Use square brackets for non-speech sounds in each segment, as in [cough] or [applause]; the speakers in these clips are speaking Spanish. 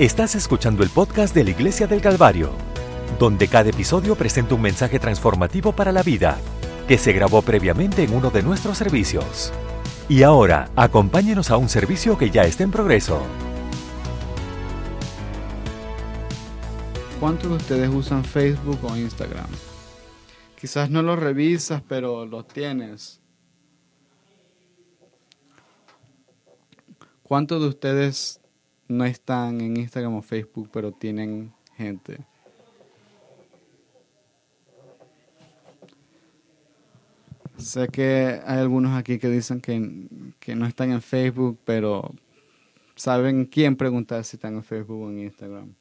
Estás escuchando el podcast de la Iglesia del Calvario, donde cada episodio presenta un mensaje transformativo para la vida, que se grabó previamente en uno de nuestros servicios. Y ahora, acompáñenos a un servicio que ya está en progreso. ¿Cuántos de ustedes usan Facebook o Instagram? Quizás no los revisas, pero los tienes. ¿Cuántos de ustedes no están en Instagram o Facebook, pero tienen gente. Sé que hay algunos aquí que dicen que, que no están en Facebook, pero saben quién preguntar si están en Facebook o en Instagram.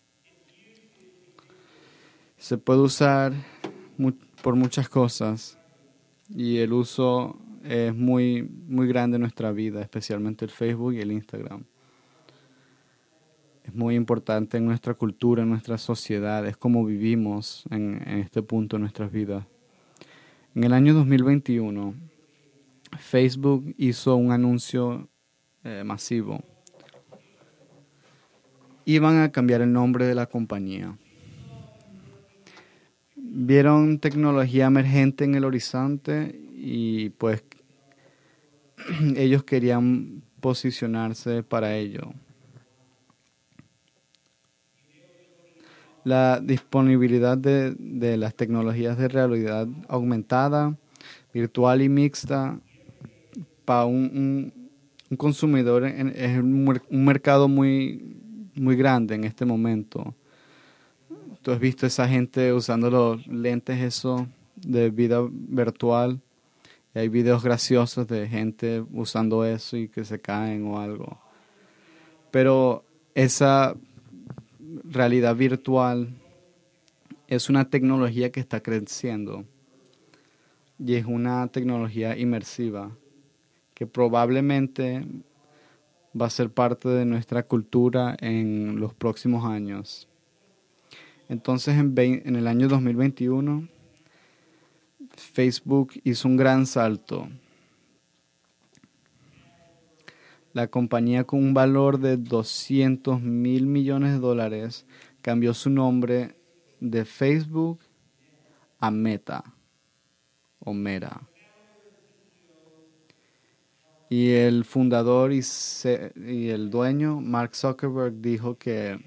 Se puede usar por muchas cosas y el uso es muy, muy grande en nuestra vida, especialmente el Facebook y el Instagram es muy importante en nuestra cultura, en nuestra sociedad, es como vivimos en, este punto de nuestras vidas. En el año 2021, Facebook hizo un anuncio eh, masivo. Iban a cambiar el nombre de la compañía. Vieron tecnología emergente en el horizonte y pues [clears throat] ellos querían posicionarse para ello. La disponibilidad de, de, las tecnologías de realidad aumentada, virtual y mixta para un, un, consumidor es un, mercado muy, muy grande en este momento. Tú has visto esa gente usando los lentes eso de vida virtual. Y hay videos graciosos de gente usando eso y que se caen o algo. Pero esa realidad virtual es una tecnología que está creciendo y es una tecnología inmersiva que probablemente va a ser parte de nuestra cultura en los próximos años. Entonces en, en el año 2021 Facebook hizo un gran salto la compañía con un valor de 200 mil millones de dólares cambió su nombre de Facebook a Meta o Meta. Y el fundador y, y, el dueño, Mark Zuckerberg, dijo que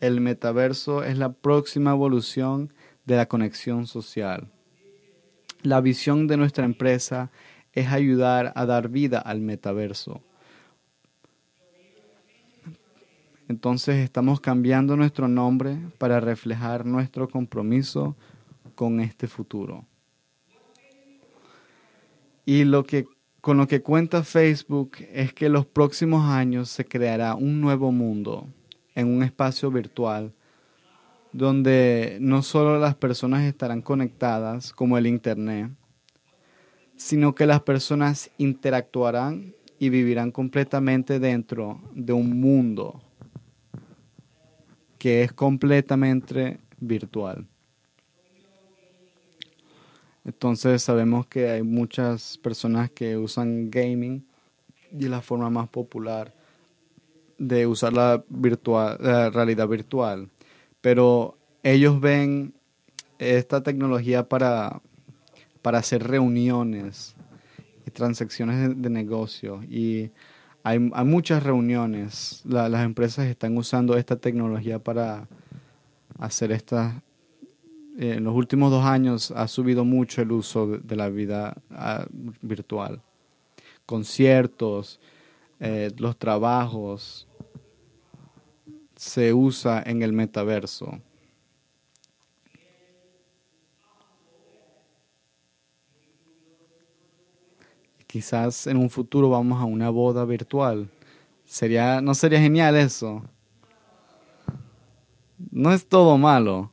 el metaverso es la próxima evolución de la conexión social. La visión de nuestra empresa es ayudar a dar vida al metaverso Entonces estamos cambiando nuestro nombre para reflejar nuestro compromiso con este futuro. Y lo que con lo que cuenta Facebook es que en los próximos años se creará un nuevo mundo en un espacio virtual donde no solo las personas estarán conectadas como el Internet, sino que las personas interactuarán y vivirán completamente dentro de un mundo que es completamente virtual. Entonces sabemos que hay muchas personas que usan gaming y la forma más popular de usar la, realidad virtual. Pero ellos ven esta tecnología para, para hacer reuniones y transacciones de, de negocio y hay, muchas reuniones. las empresas están usando esta tecnología para hacer estas. Eh, en los últimos dos años ha subido mucho el uso de, la vida ah, virtual. Conciertos, eh, los trabajos, se usa en el metaverso. Quizás en un futuro vamos a una boda virtual. Sería, ¿No sería genial eso? No es todo malo.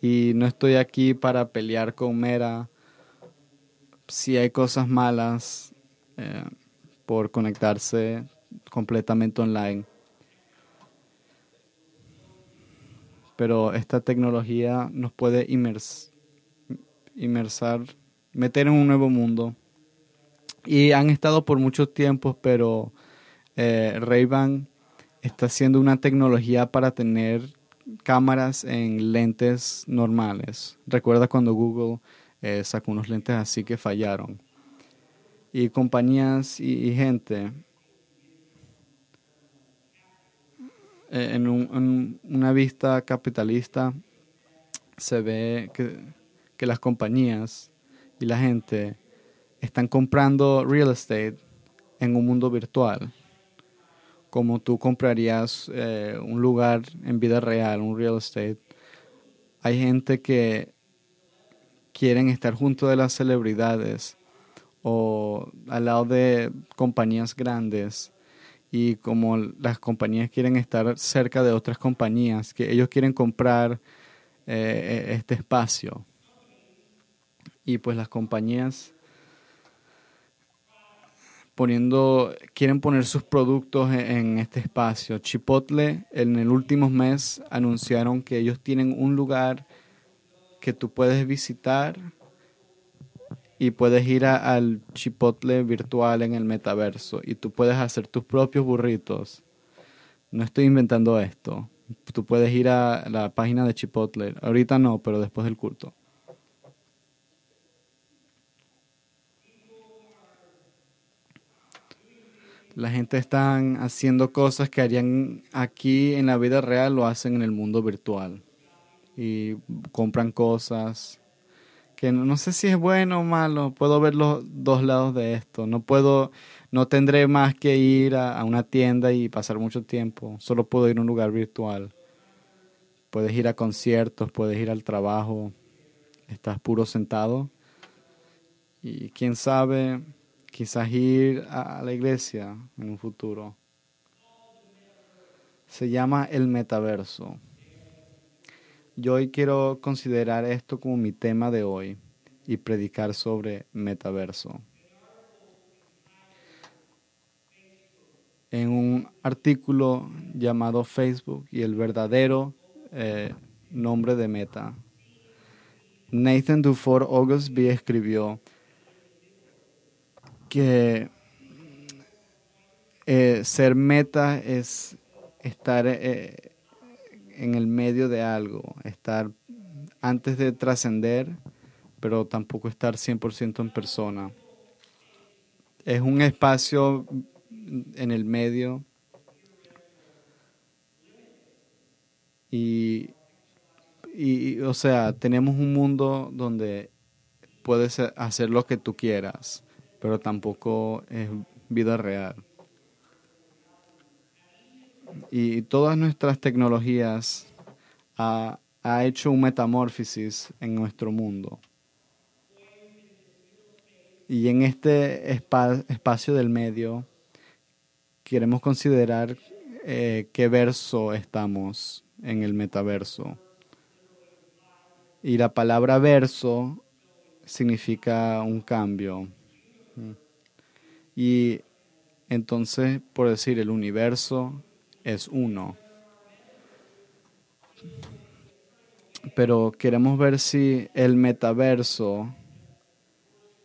Y no estoy aquí para pelear con Mera si hay cosas malas eh, por conectarse completamente online. Pero esta tecnología nos puede inmersar meter en un nuevo mundo. Y han estado por muchos tiempos, pero eh, Ray-Ban está haciendo una tecnología para tener cámaras en lentes normales. Recuerda cuando Google eh, sacó unos lentes así que fallaron. Y compañías y, gente eh, en, una vista capitalista se ve que las compañías y la gente están comprando real estate en un mundo virtual como tú comprarías eh, un lugar en vida real, un real estate. Hay gente que quieren estar junto de las celebridades o al lado de compañías grandes y como las compañías quieren estar cerca de otras compañías, que ellos quieren comprar eh, este espacio. Y pues las compañías poniendo, quieren poner sus productos en, este espacio. Chipotle en el último mes anunciaron que ellos tienen un lugar que tú puedes visitar y puedes ir al Chipotle virtual en el metaverso y tú puedes hacer tus propios burritos. No estoy inventando esto. Tú puedes ir a la página de Chipotle. Ahorita no, pero después del culto. La gente está haciendo cosas que harían aquí en la vida real, lo hacen en el mundo virtual. Y compran cosas que no, sé si es bueno o malo. Puedo ver los dos lados de esto. No puedo, no tendré más que ir a, a una tienda y pasar mucho tiempo. Solo puedo ir a un lugar virtual. Puedes ir a conciertos, puedes ir al trabajo. Estás puro sentado. Y quién sabe, quizás ir a la iglesia en un futuro. Se llama el metaverso. Yo hoy quiero considerar esto como mi tema de hoy y predicar sobre metaverso. En un artículo llamado Facebook y el verdadero eh, nombre de Meta, Nathan Dufour August escribió, que eh, ser meta es estar eh, en el medio de algo, estar antes de trascender, pero tampoco estar 100% en persona. Es un espacio en el medio y, y, o sea, tenemos un mundo donde puedes hacer lo que tú quieras pero tampoco es vida real. Y todas nuestras tecnologías ha, ha hecho un metamorfosis en nuestro mundo. Y en este espacio del medio queremos considerar eh, qué verso estamos en el metaverso. Y la palabra verso significa un cambio, y entonces, por decir, el universo es uno. Pero queremos ver si el metaverso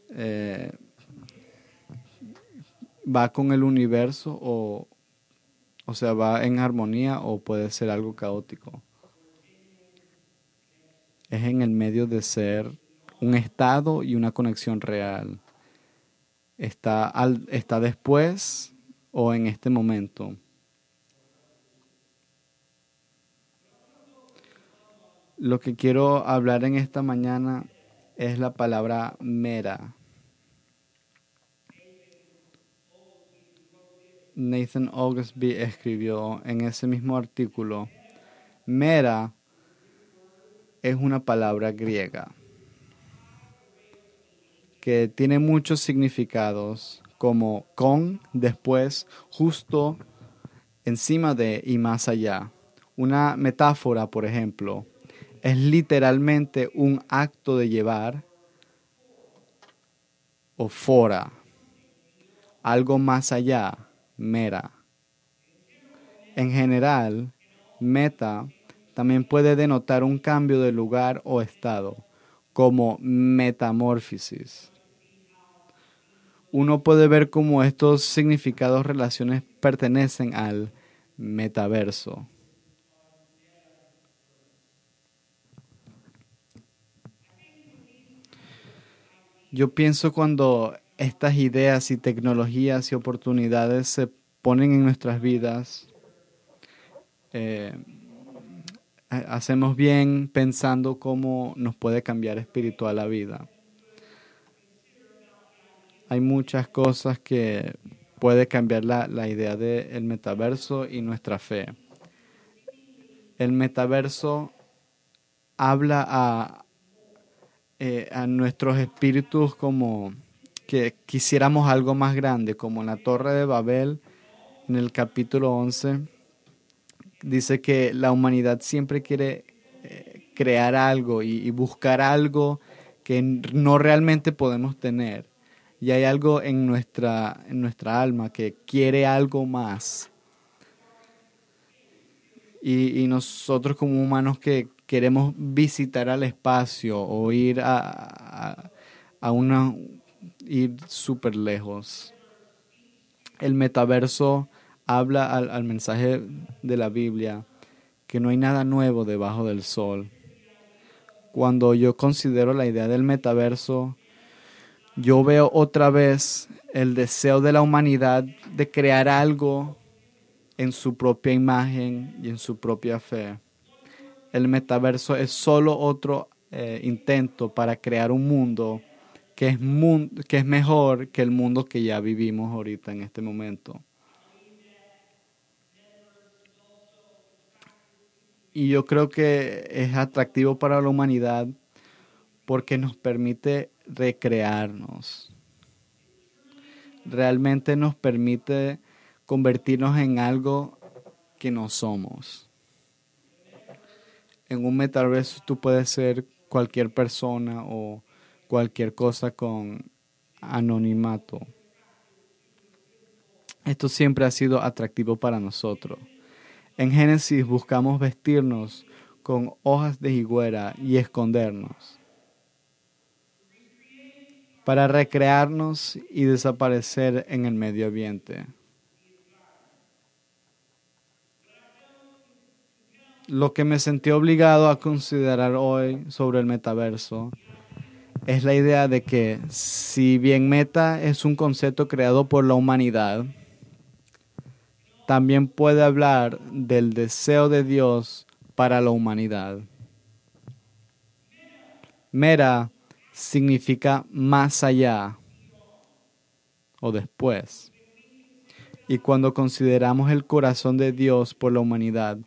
eh, va con el universo o, o sea, va en armonía o puede ser algo caótico. Es en el medio de ser un estado y una conexión real está, al, está después o en este momento. Lo que quiero hablar en esta mañana es la palabra mera. Nathan Augustby escribió en ese mismo artículo, mera es una palabra griega que tiene muchos significados, como con, después, justo, encima de y más allá. Una metáfora, por ejemplo, es literalmente un acto de llevar o fora, algo más allá, mera. En general, meta también puede denotar un cambio de lugar o estado, como metamorfosis uno puede ver cómo estos significados, relaciones pertenecen al metaverso. Yo pienso cuando estas ideas y tecnologías y oportunidades se ponen en nuestras vidas, eh, hacemos bien pensando cómo nos puede cambiar espiritual la vida. Hay muchas cosas que puede cambiar la, la idea del metaverso y nuestra fe. El metaverso habla a, eh, a nuestros espíritus como que quisiéramos algo más grande, como en la Torre de Babel, en el capítulo 11, dice que la humanidad siempre quiere eh, crear algo y, buscar algo que no realmente podemos tener. Y hay algo en nuestra, en nuestra alma que quiere algo más. Y, y nosotros como humanos que queremos visitar al espacio o ir a, a, una ir súper lejos. El metaverso habla al, al, mensaje de la Biblia que no hay nada nuevo debajo del sol. Cuando yo considero la idea del metaverso, yo veo otra vez el deseo de la humanidad de crear algo en su propia imagen y en su propia fe el metaverso es solo otro eh, intento para crear un mundo que es, que es mejor que el mundo que ya vivimos ahorita en este momento. Y yo creo que es atractivo para la humanidad porque nos permite recrearnos. Realmente nos permite convertirnos en algo que no somos en un metaverso tú puedes ser cualquier persona o cualquier cosa con anonimato. Esto siempre ha sido atractivo para nosotros. En Génesis buscamos vestirnos con hojas de higuera y escondernos para recrearnos y desaparecer en el medio ambiente. lo que me sentí obligado a considerar hoy sobre el metaverso es la idea de que si bien meta es un concepto creado por la humanidad, también puede hablar del deseo de Dios para la humanidad. Mera significa más allá o después. Y cuando consideramos el corazón de Dios por la humanidad,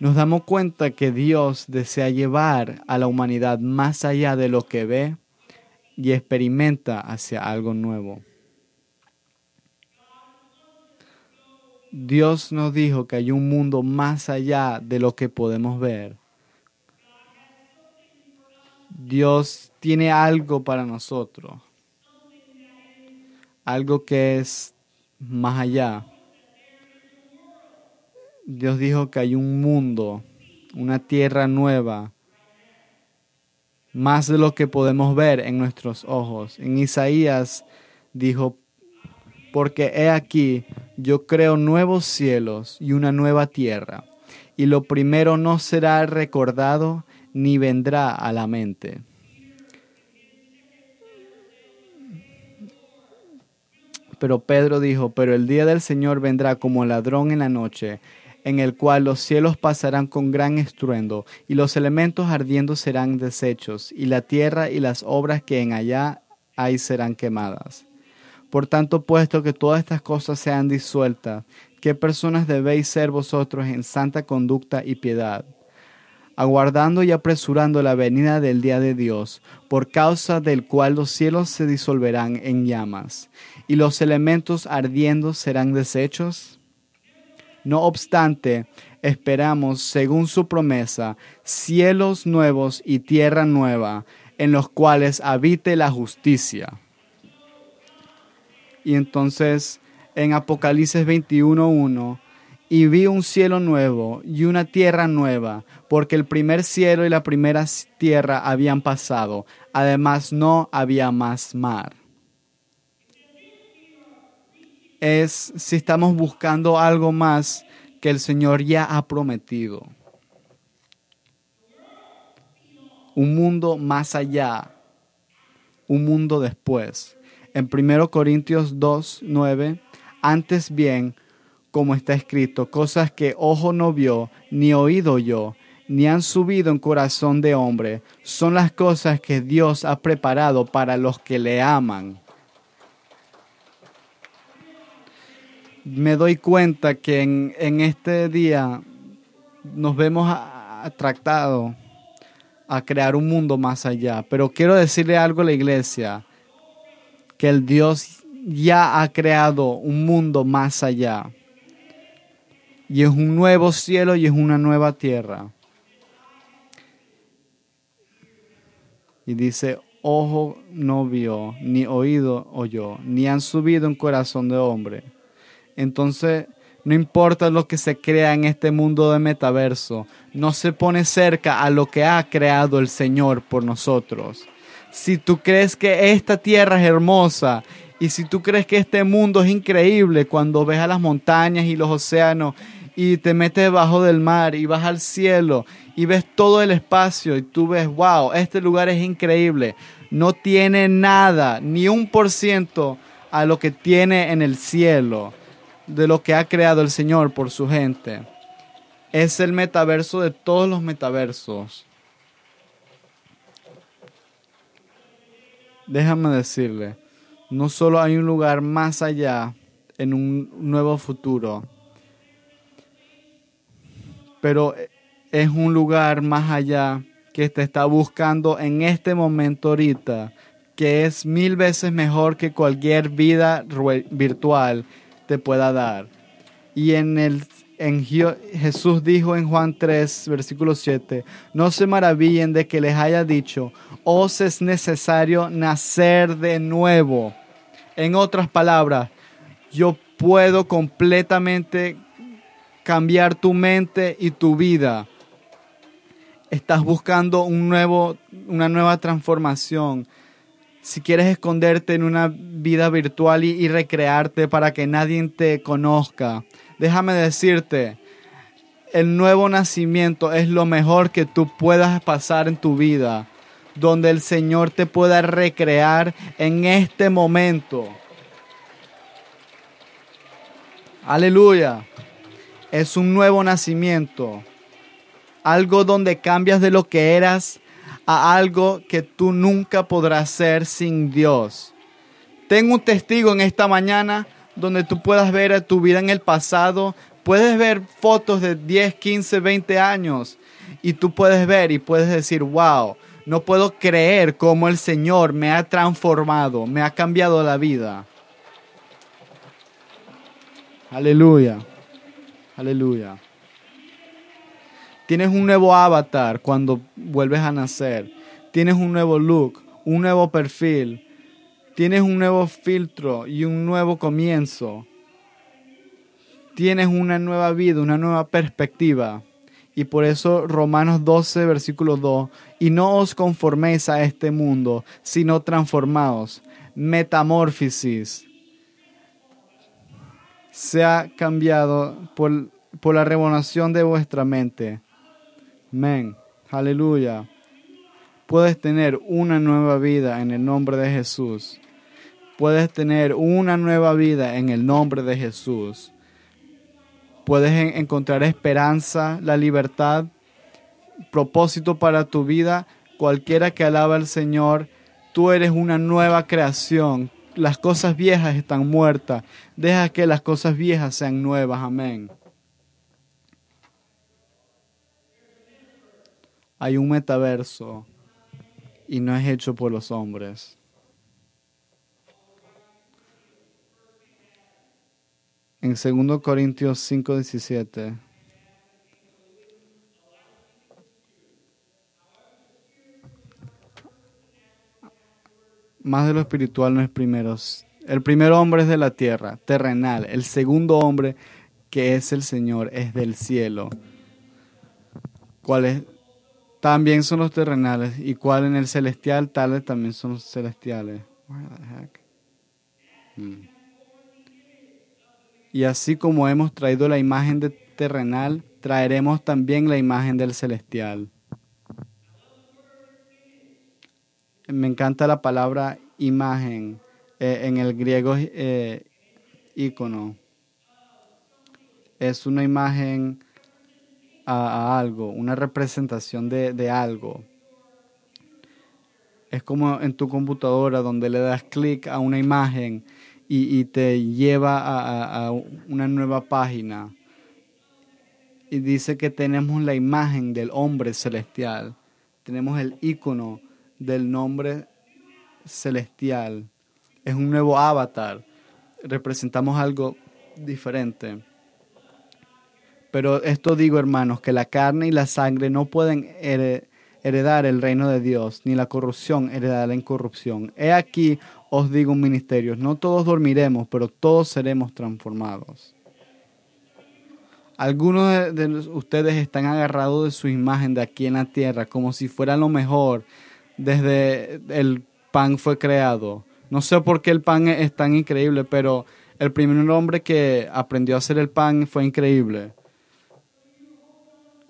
nos damos cuenta que Dios desea llevar a la humanidad más allá de lo que ve y experimenta hacia algo nuevo. Dios nos dijo que hay un mundo más allá de lo que podemos ver. Dios tiene algo para nosotros, algo que es más allá. Dios dijo que hay un mundo, una tierra nueva, más de lo que podemos ver en nuestros ojos. En Isaías dijo, porque he aquí, yo creo nuevos cielos y una nueva tierra, y lo primero no será recordado ni vendrá a la mente. Pero Pedro dijo, pero el día del Señor vendrá como ladrón en la noche, en el cual los cielos pasarán con gran estruendo, y los elementos ardiendo serán deshechos, y la tierra y las obras que en allá hay serán quemadas. Por tanto, puesto que todas estas cosas sean disueltas, ¿qué personas debéis ser vosotros en santa conducta y piedad? aguardando y apresurando la venida del día de Dios, por causa del cual los cielos se disolverán en llamas, y los elementos ardiendo serán deshechos? No obstante, esperamos, según su promesa, cielos nuevos y tierra nueva, en los cuales habite la justicia. Y entonces en Apocalipsis 21.1, y vi un cielo nuevo y una tierra nueva, porque el primer cielo y la primera tierra habían pasado, además no había más mar. Es si estamos buscando algo más que el Señor ya ha prometido. Un mundo más allá, un mundo después. En 1 Corintios 2, 9, antes bien, como está escrito, cosas que ojo no vio, ni oído yo, ni han subido en corazón de hombre, son las cosas que Dios ha preparado para los que le aman. Me doy cuenta que en, este día nos vemos atractados a crear un mundo más allá, pero quiero decirle algo a la iglesia, que el Dios ya ha creado un mundo más allá. Y es un nuevo cielo y es una nueva tierra. Y dice, ojo no vio, ni oído oyó, ni han subido en corazón de hombre. Entonces, no importa lo que se crea en este mundo de metaverso, no se pone cerca a lo que ha creado el Señor por nosotros. Si tú crees que esta tierra es hermosa y si tú crees que este mundo es increíble cuando ves a las montañas y los océanos y te metes debajo del mar y vas al cielo y ves todo el espacio y tú ves, wow, este lugar es increíble. No tiene nada, ni un por ciento a lo que tiene en el cielo, de lo que ha creado el Señor por su gente. Es el metaverso de todos los metaversos. Déjame decirle, no solo hay un lugar más allá en un nuevo futuro, pero es un lugar más allá que te está buscando en este momento ahorita, que es mil veces mejor que cualquier vida virtual te pueda dar. Y en el en Jesús dijo en Juan 3, versículo 7, no se maravillen de que les haya dicho, os es necesario nacer de nuevo. En otras palabras, yo puedo completamente cambiar tu mente y tu vida. Estás buscando un nuevo, una nueva transformación. Si quieres esconderte en una vida virtual y, recrearte para que nadie te conozca, déjame decirte, el nuevo nacimiento es lo mejor que tú puedas pasar en tu vida, donde el Señor te pueda recrear en este momento. Aleluya es un nuevo nacimiento. Algo donde cambias de lo que eras a algo que tú nunca podrás ser sin Dios. Tengo un testigo en esta mañana donde tú puedas ver tu vida en el pasado. Puedes ver fotos de 10, 15, 20 años y tú puedes ver y puedes decir, wow, no puedo creer cómo el Señor me ha transformado, me ha cambiado la vida. Aleluya. Aleluya. Tienes un nuevo avatar cuando vuelves a nacer. Tienes un nuevo look, un nuevo perfil. Tienes un nuevo filtro y un nuevo comienzo. Tienes una nueva vida, una nueva perspectiva. Y por eso Romanos 12, versículo 2, y no os conforméis a este mundo, sino transformaos. Metamorfosis sea cambiado por, por la renovación de vuestra mente. Amén. Aleluya. Puedes tener una nueva vida en el nombre de Jesús. Puedes tener una nueva vida en el nombre de Jesús. Puedes encontrar esperanza, la libertad, propósito para tu vida. Cualquiera que alaba al Señor, tú eres una nueva creación las cosas viejas están muertas. Deja que las cosas viejas sean nuevas. Amén. Hay un metaverso y no es hecho por los hombres. En 2 Corintios 5:17 más de lo espiritual no es primero. El primer hombre es de la tierra, terrenal. El segundo hombre, que es el Señor, es del cielo. ¿Cuáles también son los terrenales? ¿Y cuál en el celestial? Tales también son los celestiales. Hmm. Y así como hemos traído la imagen de terrenal, traeremos también la imagen del celestial. Me encanta la palabra imagen eh, en el griego eh, ícono. Es una imagen a, algo, una representación de, algo. Es como en tu computadora donde le das clic a una imagen y, te lleva a, a, una nueva página. Y dice que tenemos la imagen del hombre celestial. Tenemos el icono del nombre celestial. Es un nuevo avatar. Representamos algo diferente. Pero esto digo, hermanos, que la carne y la sangre no pueden heredar el reino de Dios, ni la corrupción heredar la incorrupción. He aquí os digo un ministerio, no todos dormiremos, pero todos seremos transformados. Algunos de, ustedes están agarrados de su imagen de aquí en la tierra, como si fuera lo mejor desde el pan fue creado. No sé por qué el pan es tan increíble, pero el primer hombre que aprendió a hacer el pan fue increíble.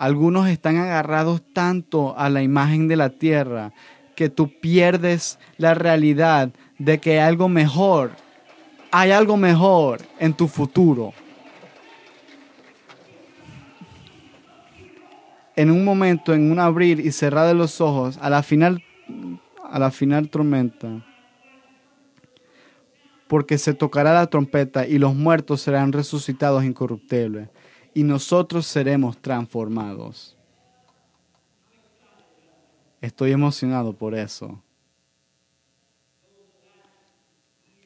Algunos están agarrados tanto a la imagen de la tierra que tú pierdes la realidad de que hay algo mejor, hay algo mejor en tu futuro. En un momento, en un abrir y cerrar de los ojos, a la final, a la final tormenta, porque se tocará la trompeta y los muertos serán resucitados incorruptibles y nosotros seremos transformados. Estoy emocionado por eso.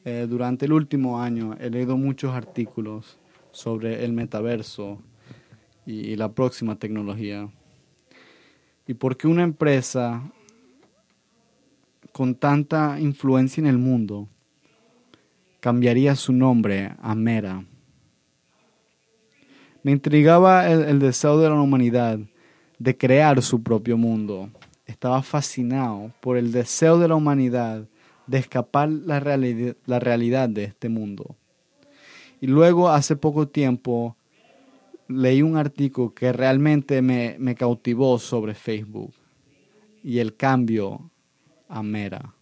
Eh, durante el último año he leído muchos artículos sobre el metaverso y la próxima tecnología. Y por qué una empresa con tanta influencia en el mundo cambiaría su nombre a Mera. Me intrigaba el, deseo de la humanidad de crear su propio mundo. Estaba fascinado por el deseo de la humanidad de escapar la, la realidad de este mundo. Y luego, hace poco tiempo, leí un artículo que realmente me, me cautivó sobre Facebook y el cambio a Mera.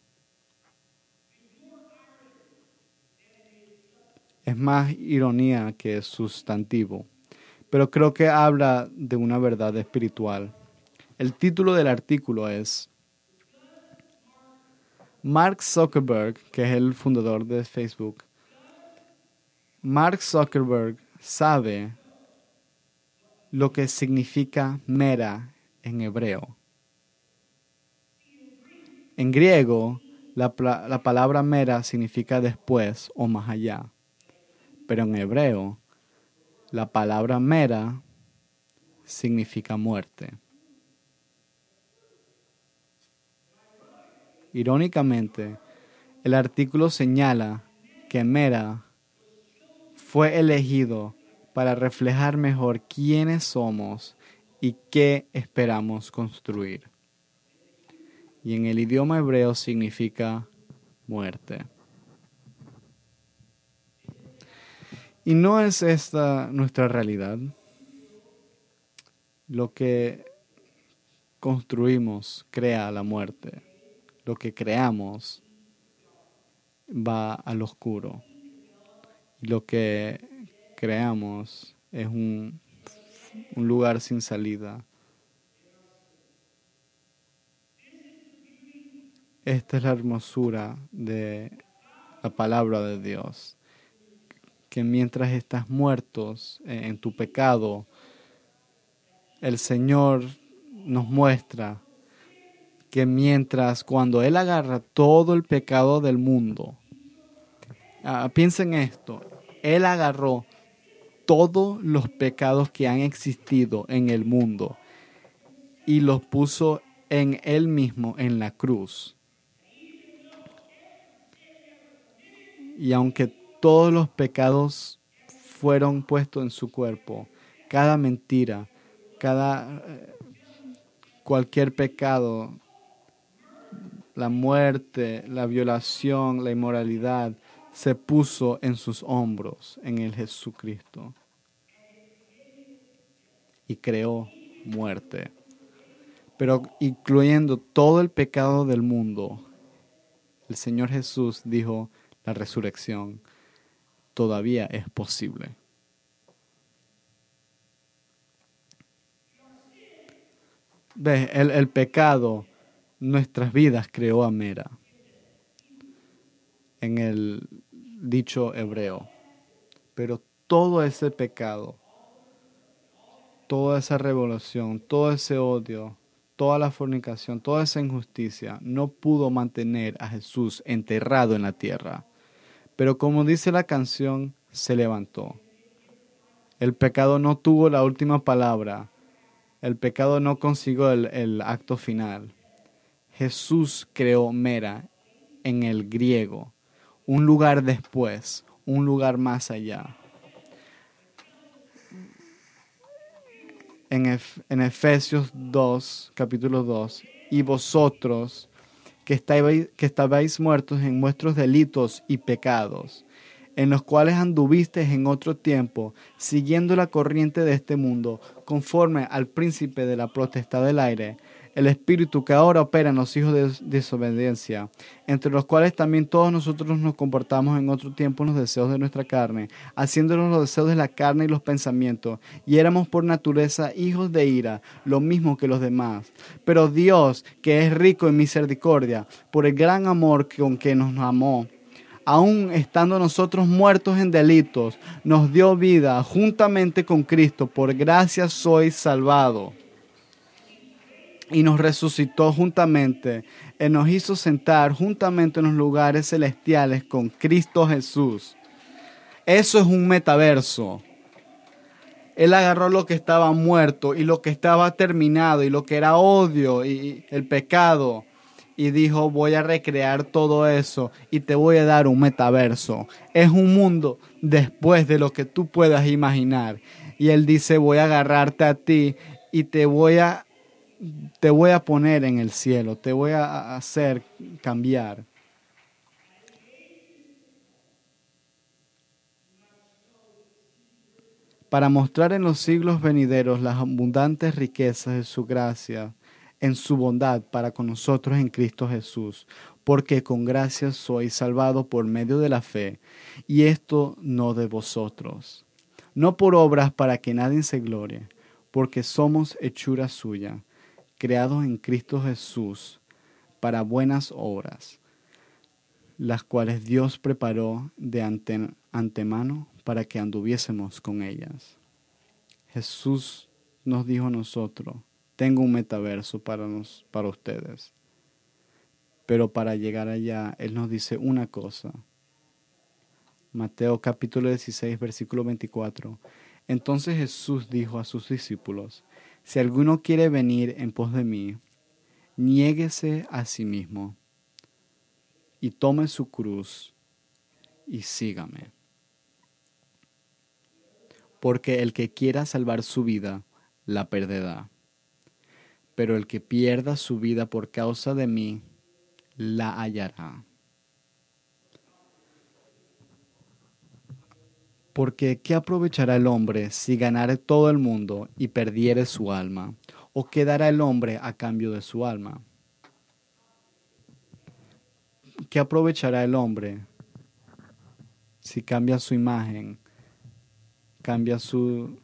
Es más ironía que sustantivo pero creo que habla de una verdad espiritual. El título del artículo es Mark Zuckerberg, que es el fundador de Facebook. Mark Zuckerberg sabe lo que significa mera en hebreo. En griego, la, la, palabra mera significa después o más allá, pero en hebreo la palabra mera significa muerte. Irónicamente, el artículo señala que Mera fue elegido para reflejar mejor quiénes somos y qué esperamos construir. Y en el idioma hebreo significa muerte. Y no es esta nuestra realidad. Lo que construimos crea la muerte. Lo que creamos va al oscuro. Lo que creamos es un, un lugar sin salida. Esta es la hermosura de la palabra de Dios que mientras estás muertos en tu pecado, el Señor nos muestra que mientras cuando Él agarra todo el pecado del mundo, uh, piensen esto, Él agarró todos los pecados que han existido en el mundo y los puso en Él mismo en la cruz. Y aunque todos los pecados fueron puestos en su cuerpo. Cada mentira, cada eh, cualquier pecado, la muerte, la violación, la inmoralidad, se puso en sus hombros, en el Jesucristo, y creó muerte, pero incluyendo todo el pecado del mundo. El Señor Jesús dijo, la resurrección todavía es posible. ¿Ves? El, pecado, nuestras vidas creó a Mera en el dicho hebreo. Pero todo ese pecado, toda esa revolución, todo ese odio, toda la fornicación, toda esa injusticia no pudo mantener a Jesús enterrado en la tierra. Pero como dice la canción, se levantó. El pecado no tuvo la última palabra. El pecado no consiguió el, el acto final. Jesús creó Mera en el griego un lugar después, un lugar más allá. En, Efesios 2, capítulo 2, y vosotros que estabais, que muertos en vuestros delitos y pecados, en los cuales anduvisteis en otro tiempo, siguiendo la corriente de este mundo, conforme al príncipe de la potestad del aire, el espíritu que ahora opera en los hijos de desobediencia, entre los cuales también todos nosotros nos comportamos en otro tiempo en los deseos de nuestra carne, haciéndonos los deseos de la carne y los pensamientos, y éramos por naturaleza hijos de ira, lo mismo que los demás. Pero Dios, que es rico en misericordia, por el gran amor con que nos amó, aun estando nosotros muertos en delitos, nos dio vida juntamente con Cristo, por gracia sois salvados y nos resucitó juntamente, y nos hizo sentar juntamente en los lugares celestiales con Cristo Jesús. Eso es un metaverso. Él agarró lo que estaba muerto y lo que estaba terminado y lo que era odio y el pecado y dijo voy a recrear todo eso y te voy a dar un metaverso. Es un mundo después de lo que tú puedas imaginar. Y él dice voy a agarrarte a ti y te voy a te voy a poner en el cielo, te voy a hacer cambiar. Para mostrar en los siglos venideros las abundantes riquezas de su gracia, en su bondad para con nosotros en Cristo Jesús, porque con gracia sois salvados por medio de la fe, y esto no de vosotros, no por obras para que nadie se glorie, porque somos hechura suya creados en Cristo Jesús para buenas obras, las cuales Dios preparó de antemano para que anduviésemos con ellas. Jesús nos dijo a nosotros, tengo un metaverso para, nos, para ustedes. Pero para llegar allá, Él nos dice una cosa. Mateo capítulo 16, versículo 24. Entonces Jesús dijo a sus discípulos, si alguno quiere venir en pos de mí, niéguese a sí mismo y tome su cruz y sígame. Porque el que quiera salvar su vida, la perderá. Pero el que pierda su vida por causa de mí, la hallará. Porque ¿qué aprovechará el hombre si ganare todo el mundo y perdiere su alma? ¿O qué dará el hombre a cambio de su alma? ¿Qué aprovechará el hombre si cambia su imagen, cambia su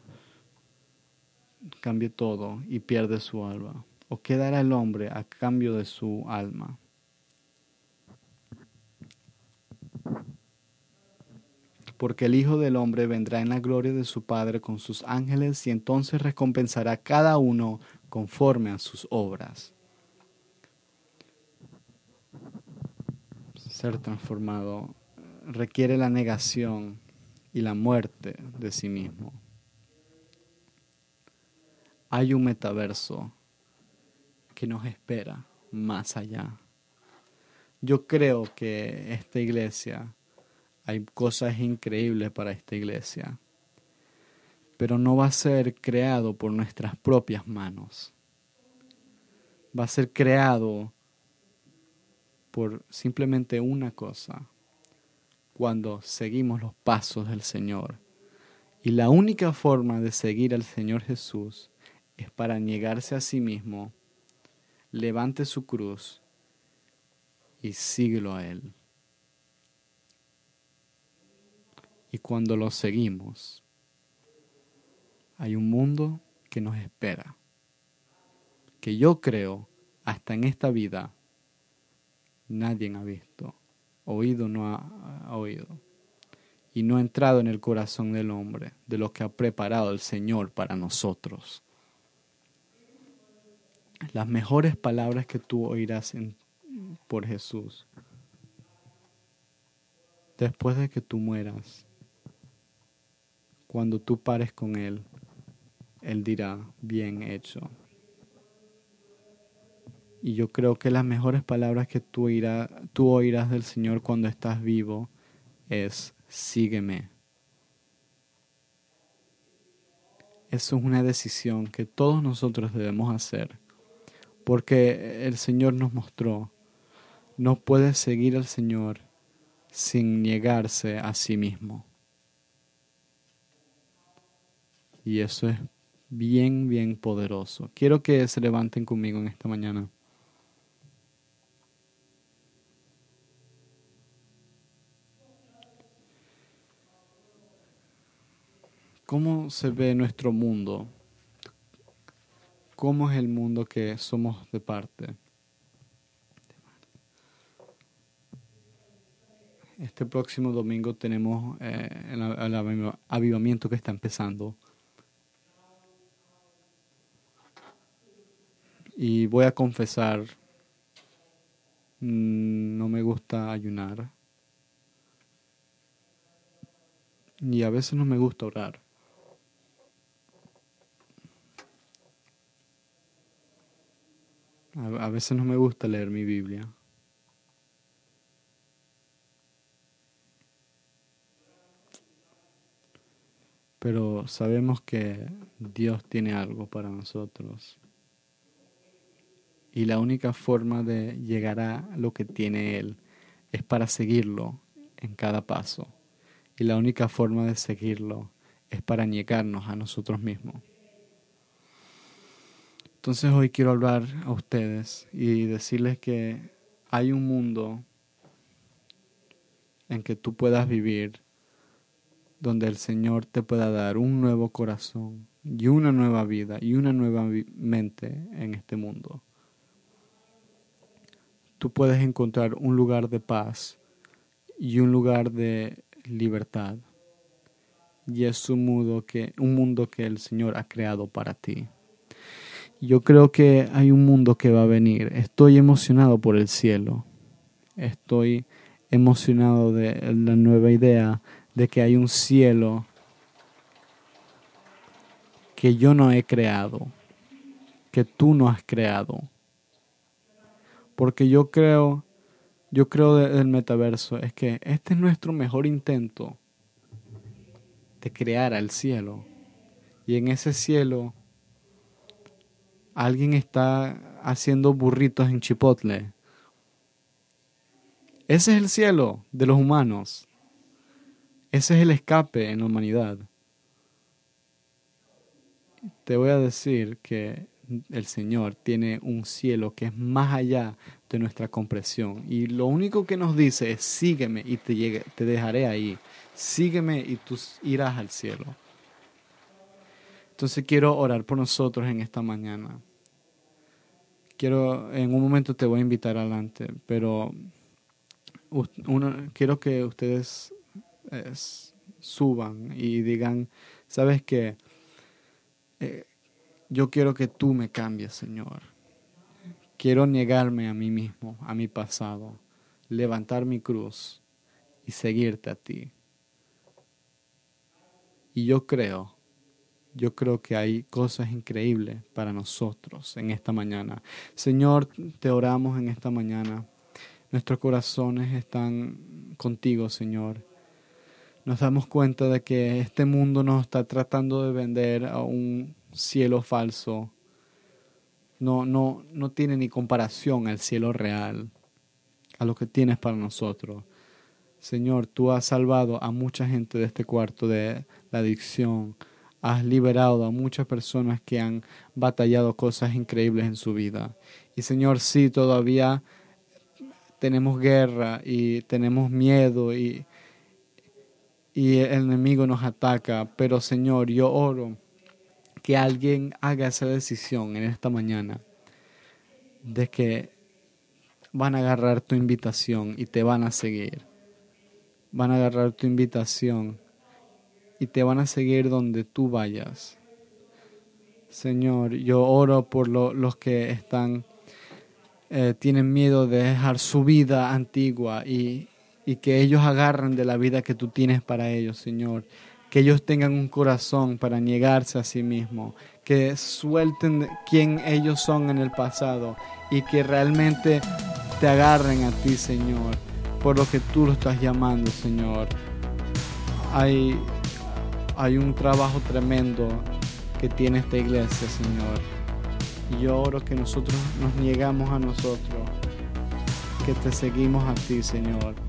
cambia todo y pierde su alma? ¿O qué dará el hombre a cambio de su alma? Porque el Hijo del Hombre vendrá en la gloria de su Padre con sus ángeles y entonces recompensará a cada uno conforme a sus obras. Ser transformado requiere la negación y la muerte de sí mismo. Hay un metaverso que nos espera más allá. Yo creo que esta iglesia hay cosas increíbles para esta iglesia, pero no va a ser creado por nuestras propias manos. Va a ser creado por simplemente una cosa, cuando seguimos los pasos del Señor. Y la única forma de seguir al Señor Jesús es para negarse a sí mismo, levante su cruz y síguelo a Él. Y cuando lo seguimos, hay un mundo que nos espera, que yo creo hasta en esta vida nadie ha visto, oído no ha, oído, y no ha entrado en el corazón del hombre de lo que ha preparado el Señor para nosotros. Las mejores palabras que tú oirás por Jesús después de que tú mueras, cuando tú pares con Él, Él dirá, bien hecho. Y yo creo que las mejores palabras que tú, tú oirás del Señor cuando estás vivo es, sígueme. Eso es una decisión que todos nosotros debemos hacer, porque el Señor nos mostró, no puedes seguir al Señor sin negarse a sí mismo. Y eso es bien, bien poderoso. Quiero que se levanten conmigo en esta mañana. ¿Cómo se ve nuestro mundo? ¿Cómo es el mundo que somos de parte? Este próximo domingo tenemos eh, el, avivamiento que está empezando. Y voy a confesar, mm, no me gusta ayunar. Y a veces no me gusta orar. A, veces no me gusta leer mi Biblia. Pero sabemos que Dios tiene algo para nosotros. Y la única forma de llegar a lo que tiene Él es para seguirlo en cada paso. Y la única forma de seguirlo es para niegarnos a nosotros mismos. Entonces hoy quiero hablar a ustedes y decirles que hay un mundo en que tú puedas vivir donde el Señor te pueda dar un nuevo corazón y una nueva vida y una nueva mente en este mundo. Tú puedes encontrar un lugar de paz y un lugar de libertad. Y es un mundo que, un mundo que el Señor ha creado para ti. Yo creo que hay un mundo que va a venir. Estoy emocionado por el cielo. Estoy emocionado de la nueva idea de que hay un cielo que yo no he creado, que tú no has creado. Porque yo creo, yo creo del metaverso, es que este es nuestro mejor intento de crear al cielo. Y en ese cielo alguien está haciendo burritos en Chipotle. Ese es el cielo de los humanos. Ese es el escape en la humanidad. Te voy a decir que el Señor tiene un cielo que es más allá de nuestra comprensión. Y lo único que nos dice es, sígueme y te, te dejaré ahí. Sígueme y tú irás al cielo. Entonces quiero orar por nosotros en esta mañana quiero, en un momento te voy a invitar adelante, pero quiero que ustedes suban y digan, sabes qué, eh, yo quiero que tú me cambies, Señor. Quiero negarme a mí mismo, a mi pasado, levantar mi cruz y seguirte a ti. Y yo creo yo creo que hay cosas increíbles para nosotros en esta mañana. Señor, te oramos en esta mañana. Nuestros corazones están contigo, Señor. Nos damos cuenta de que este mundo nos está tratando de vender a un cielo falso. No, no, no tiene ni comparación al cielo real, a lo que tienes para nosotros. Señor, tú has salvado a mucha gente de este cuarto de la adicción. Has liberado a muchas personas que han batallado cosas increíbles en su vida. Y Señor, sí, todavía tenemos guerra y tenemos miedo y, y el enemigo nos ataca. Pero Señor, yo oro que alguien haga esa decisión en esta mañana de que van a agarrar tu invitación y te van a seguir. Van a agarrar tu invitación y te van a seguir donde tú vayas. Señor, yo oro por los que están, eh, tienen miedo de dejar su vida antigua y, y que ellos agarren de la vida que tú tienes para ellos, Señor. Que ellos tengan un corazón para niegarse a sí mismos, que suelten quién ellos son en el pasado y que realmente te agarren a ti, Señor, por lo que tú lo estás llamando, Señor. Hay, hay un trabajo tremendo que tiene esta iglesia, Señor. Y yo oro que nosotros nos niegamos a nosotros, que te seguimos a ti, Señor.